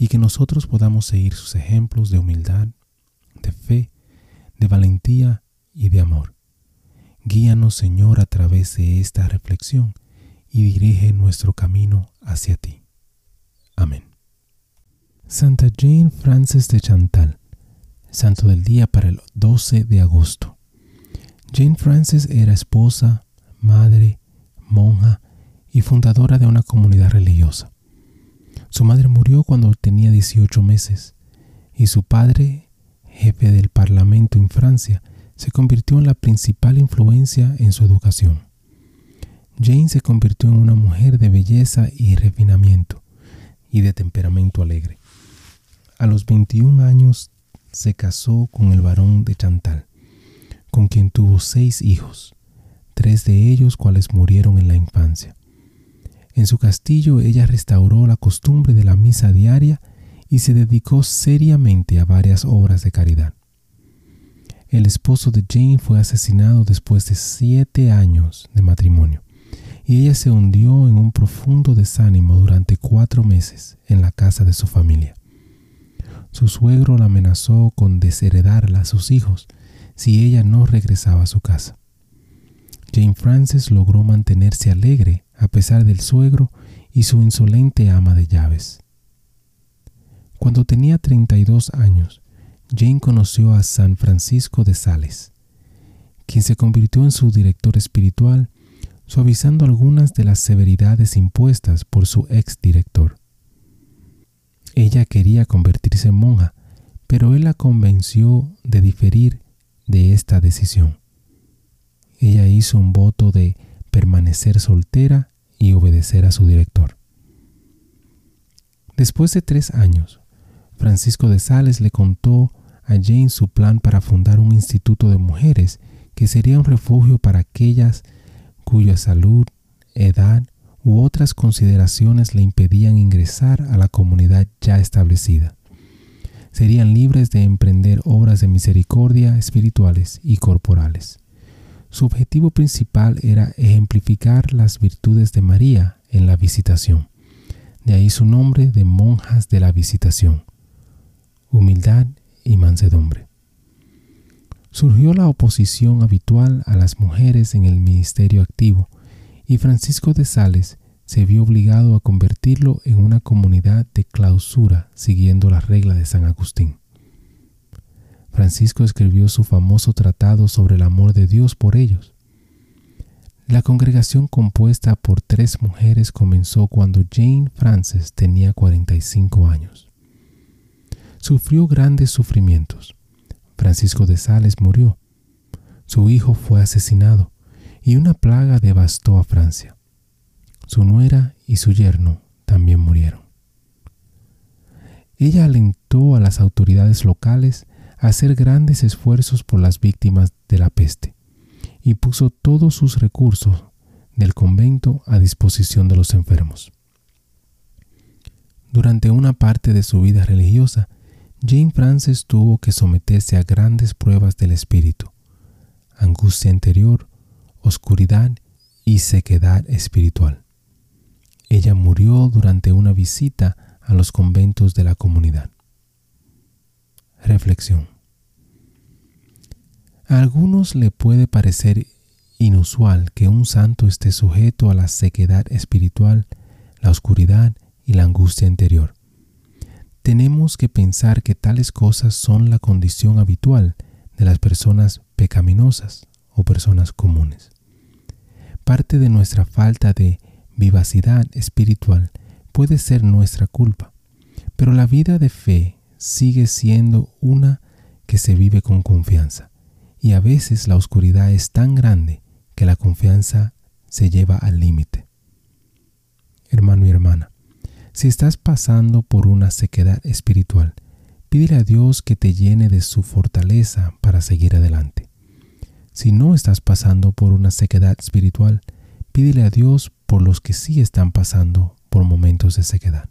y que nosotros podamos seguir sus ejemplos de humildad, de fe, de valentía y de amor. Guíanos, Señor, a través de esta reflexión y dirige nuestro camino hacia ti. Amén. Santa Jane Frances de Chantal, Santo del Día para el 12 de agosto. Jane Frances era esposa, madre, monja y fundadora de una comunidad religiosa. Su madre murió cuando tenía 18 meses y su padre, jefe del parlamento en Francia, se convirtió en la principal influencia en su educación. Jane se convirtió en una mujer de belleza y refinamiento y de temperamento alegre. A los 21 años se casó con el barón de Chantal, con quien tuvo seis hijos, tres de ellos cuales murieron en la infancia. En su castillo ella restauró la costumbre de la misa diaria y se dedicó seriamente a varias obras de caridad. El esposo de Jane fue asesinado después de siete años de matrimonio y ella se hundió en un profundo desánimo durante cuatro meses en la casa de su familia. Su suegro la amenazó con desheredarla a sus hijos si ella no regresaba a su casa. Jane Frances logró mantenerse alegre a pesar del suegro y su insolente ama de llaves. Cuando tenía 32 años, Jane conoció a San Francisco de Sales, quien se convirtió en su director espiritual, suavizando algunas de las severidades impuestas por su ex director. Ella quería convertirse en monja, pero él la convenció de diferir de esta decisión. Ella hizo un voto de permanecer soltera y obedecer a su director. Después de tres años, Francisco de Sales le contó a Jane su plan para fundar un instituto de mujeres que sería un refugio para aquellas cuya salud, edad u otras consideraciones le impedían ingresar a la comunidad ya establecida. Serían libres de emprender obras de misericordia espirituales y corporales. Su objetivo principal era ejemplificar las virtudes de María en la visitación. De ahí su nombre de monjas de la visitación. Humildad y mansedumbre. Surgió la oposición habitual a las mujeres en el ministerio activo y Francisco de Sales se vio obligado a convertirlo en una comunidad de clausura siguiendo la regla de San Agustín. Francisco escribió su famoso tratado sobre el amor de Dios por ellos. La congregación compuesta por tres mujeres comenzó cuando Jane Frances tenía 45 años. Sufrió grandes sufrimientos. Francisco de Sales murió. Su hijo fue asesinado y una plaga devastó a Francia. Su nuera y su yerno también murieron. Ella alentó a las autoridades locales hacer grandes esfuerzos por las víctimas de la peste y puso todos sus recursos del convento a disposición de los enfermos. Durante una parte de su vida religiosa, Jane Frances tuvo que someterse a grandes pruebas del espíritu, angustia interior, oscuridad y sequedad espiritual. Ella murió durante una visita a los conventos de la comunidad. Reflexión. A algunos le puede parecer inusual que un santo esté sujeto a la sequedad espiritual, la oscuridad y la angustia interior. tenemos que pensar que tales cosas son la condición habitual de las personas pecaminosas o personas comunes. Parte de nuestra falta de vivacidad espiritual puede ser nuestra culpa, pero la vida de fe sigue siendo una que se vive con confianza, y a veces la oscuridad es tan grande que la confianza se lleva al límite. Hermano y hermana, si estás pasando por una sequedad espiritual, pídele a Dios que te llene de su fortaleza para seguir adelante. Si no estás pasando por una sequedad espiritual, pídele a Dios por los que sí están pasando por momentos de sequedad.